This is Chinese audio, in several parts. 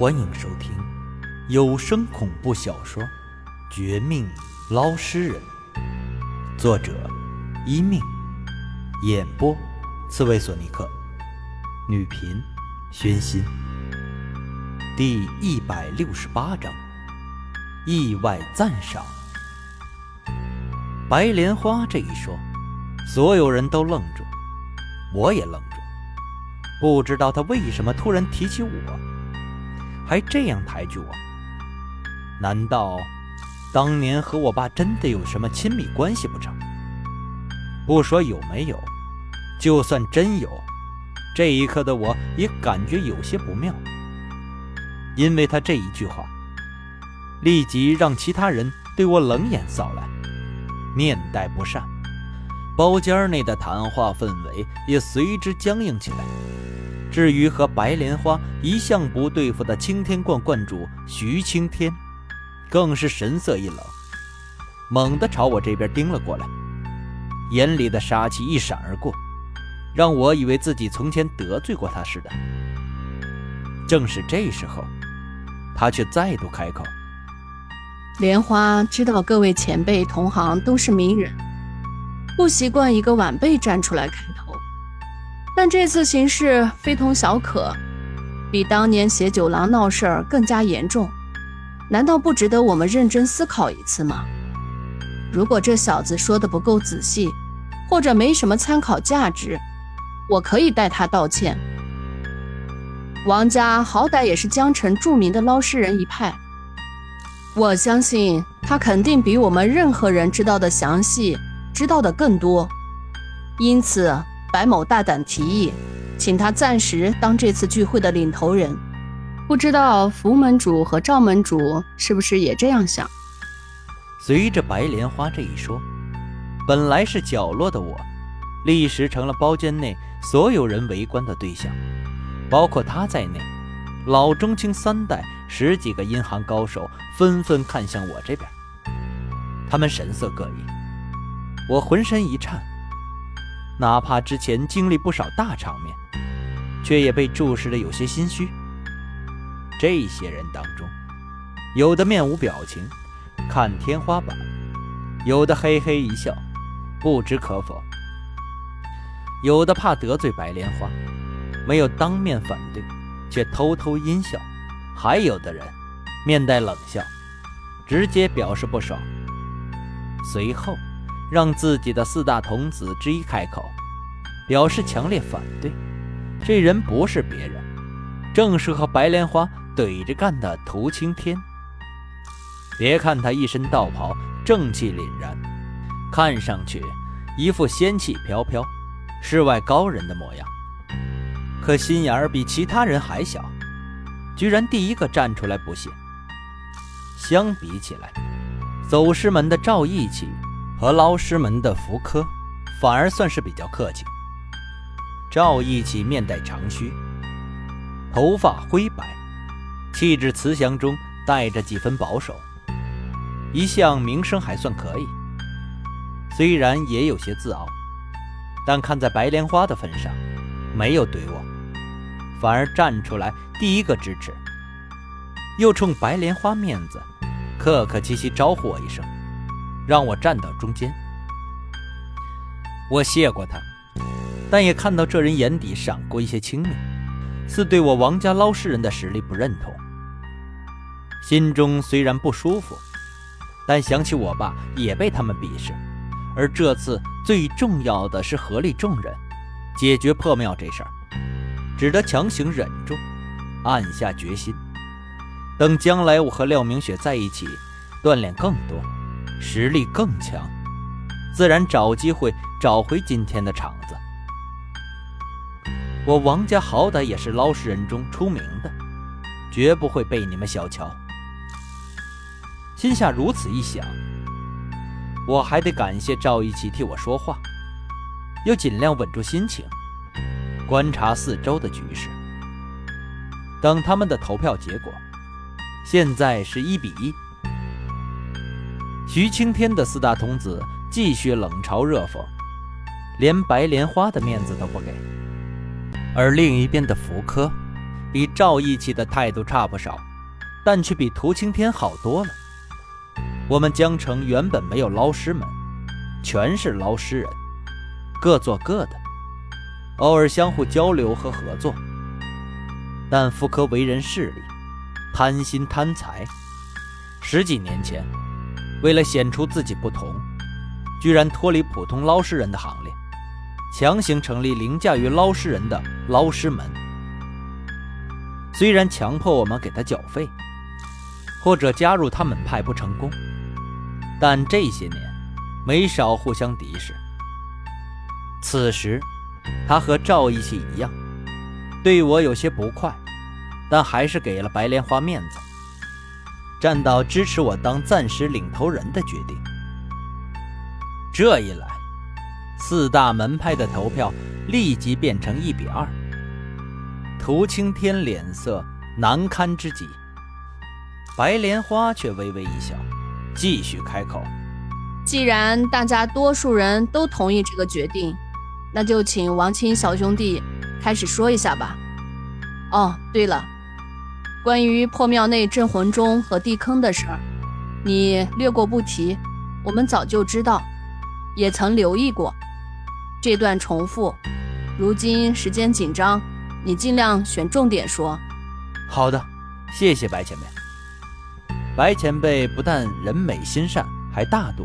欢迎收听有声恐怖小说《绝命捞尸人》，作者：一命，演播：刺猬索尼克，女频：宣心。第一百六十八章：意外赞赏。白莲花这一说，所有人都愣住，我也愣住，不知道他为什么突然提起我。还这样抬举我？难道当年和我爸真的有什么亲密关系不成？不说有没有，就算真有，这一刻的我也感觉有些不妙。因为他这一句话，立即让其他人对我冷眼扫来，面带不善，包间内的谈话氛围也随之僵硬起来。至于和白莲花一向不对付的青天观观主徐青天，更是神色一冷，猛地朝我这边盯了过来，眼里的杀气一闪而过，让我以为自己从前得罪过他似的。正是这时候，他却再度开口：“莲花知道各位前辈同行都是名人，不习惯一个晚辈站出来开头。”但这次形势非同小可，比当年写酒廊闹事儿更加严重，难道不值得我们认真思考一次吗？如果这小子说的不够仔细，或者没什么参考价值，我可以代他道歉。王家好歹也是江城著名的捞尸人一派，我相信他肯定比我们任何人知道的详细，知道的更多，因此。白某大胆提议，请他暂时当这次聚会的领头人。不知道福门主和赵门主是不是也这样想？随着白莲花这一说，本来是角落的我，立时成了包间内所有人围观的对象，包括他在内，老中青三代十几个银行高手纷纷看向我这边，他们神色各异，我浑身一颤。哪怕之前经历不少大场面，却也被注视的有些心虚。这些人当中，有的面无表情，看天花板；有的嘿嘿一笑，不知可否；有的怕得罪白莲花，没有当面反对，却偷偷阴笑；还有的人面带冷笑，直接表示不爽。随后。让自己的四大童子之一开口，表示强烈反对。这人不是别人，正是和白莲花怼着干的涂青天。别看他一身道袍，正气凛然，看上去一副仙气飘飘、世外高人的模样，可心眼儿比其他人还小，居然第一个站出来不屑。相比起来，走师门的赵义气。和捞尸门的福柯，反而算是比较客气。赵义起面带长须，头发灰白，气质慈祥中带着几分保守，一向名声还算可以。虽然也有些自傲，但看在白莲花的份上，没有怼我，反而站出来第一个支持，又冲白莲花面子，客客气气招呼我一声。让我站到中间，我谢过他，但也看到这人眼底闪过一些轻蔑，似对我王家捞尸人的实力不认同。心中虽然不舒服，但想起我爸也被他们鄙视，而这次最重要的是合力众人解决破庙这事儿，只得强行忍住，暗下决心，等将来我和廖明雪在一起，锻炼更多。实力更强，自然找机会找回今天的场子。我王家好歹也是捞尸人中出名的，绝不会被你们小瞧。心下如此一想，我还得感谢赵一奇替我说话，又尽量稳住心情，观察四周的局势。等他们的投票结果，现在是一比一。徐青天的四大童子继续冷嘲热讽，连白莲花的面子都不给；而另一边的福柯，比赵义气的态度差不少，但却比涂青天好多了。我们江城原本没有捞尸门，全是捞尸人，各做各的，偶尔相互交流和合作。但福科为人势利，贪心贪财。十几年前，为了显出自己不同，居然脱离普通捞尸人的行列，强行成立凌驾于捞尸人的捞尸门。虽然强迫我们给他缴费，或者加入他门派不成功，但这些年没少互相敌视。此时，他和赵义气一样。对我有些不快，但还是给了白莲花面子，站到支持我当暂时领头人的决定。这一来，四大门派的投票立即变成一比二。涂青天脸色难堪之极，白莲花却微微一笑，继续开口：“既然大家多数人都同意这个决定，那就请王青小兄弟。”开始说一下吧。哦，对了，关于破庙内镇魂钟和地坑的事儿，你略过不提，我们早就知道，也曾留意过。这段重复，如今时间紧张，你尽量选重点说。好的，谢谢白前辈。白前辈不但人美心善，还大度，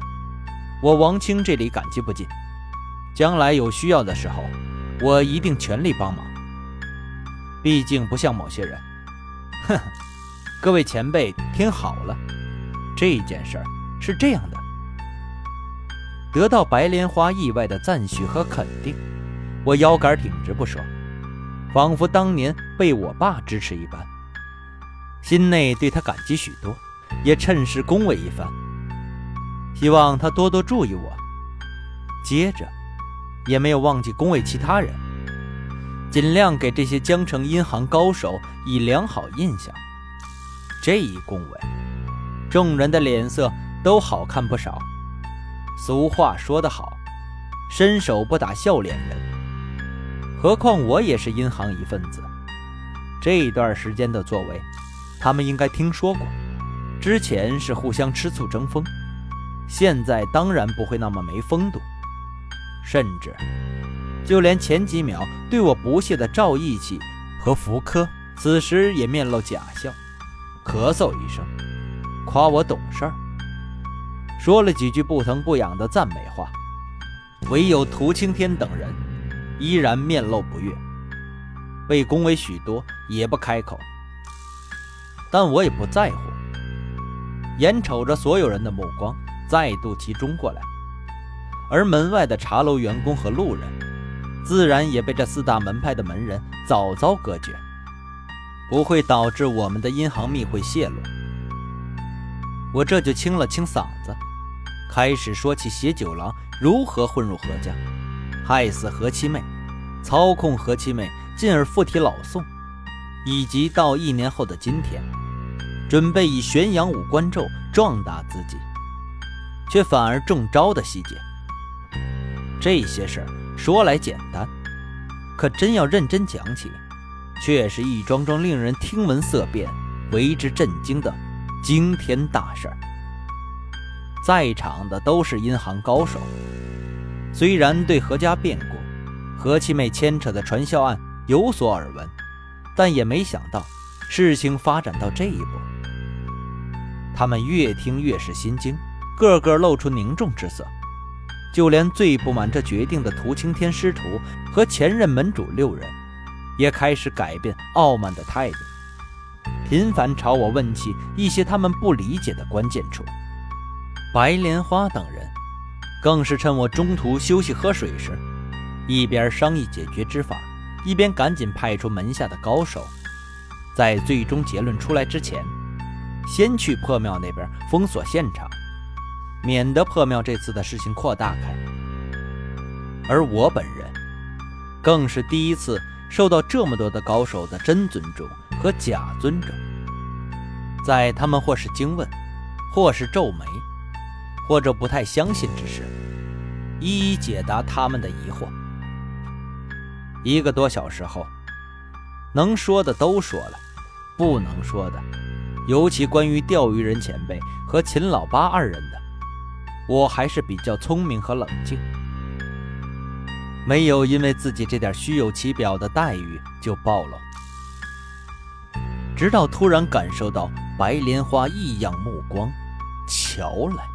我王清这里感激不尽。将来有需要的时候。我一定全力帮忙。毕竟不像某些人，哼！各位前辈听好了，这件事儿是这样的。得到白莲花意外的赞许和肯定，我腰杆挺直不说，仿佛当年被我爸支持一般，心内对他感激许多，也趁势恭维一番，希望他多多注意我。接着。也没有忘记恭维其他人，尽量给这些江城银行高手以良好印象。这一恭维，众人的脸色都好看不少。俗话说得好，伸手不打笑脸人。何况我也是银行一份子，这段时间的作为，他们应该听说过。之前是互相吃醋争锋，现在当然不会那么没风度。甚至，就连前几秒对我不屑的赵义气和福柯，此时也面露假笑，咳嗽一声，夸我懂事儿，说了几句不疼不痒的赞美话。唯有涂青天等人，依然面露不悦，被恭维许多也不开口。但我也不在乎，眼瞅着所有人的目光再度集中过来。而门外的茶楼员工和路人，自然也被这四大门派的门人早早隔绝，不会导致我们的银行密会泄露。我这就清了清嗓子，开始说起邪九郎如何混入何家，害死何七妹，操控何七妹，进而附体老宋，以及到一年后的今天，准备以玄阳五关咒壮大自己，却反而中招的细节。这些事儿说来简单，可真要认真讲起，却是一桩桩令人听闻色变、为之震惊的惊天大事儿。在场的都是银行高手，虽然对何家变故、何七妹牵扯的传销案有所耳闻，但也没想到事情发展到这一步。他们越听越是心惊，个个露出凝重之色。就连最不满这决定的涂青天师徒和前任门主六人，也开始改变傲慢的态度，频繁朝我问起一些他们不理解的关键处。白莲花等人，更是趁我中途休息喝水时，一边商议解决之法，一边赶紧派出门下的高手，在最终结论出来之前，先去破庙那边封锁现场。免得破庙这次的事情扩大开，而我本人更是第一次受到这么多的高手的真尊重和假尊重，在他们或是惊问，或是皱眉，或者不太相信之时，一一解答他们的疑惑。一个多小时后，能说的都说了，不能说的，尤其关于钓鱼人前辈和秦老八二人的，我还是比较聪明和冷静，没有因为自己这点虚有其表的待遇就暴露。直到突然感受到白莲花异样目光，瞧来。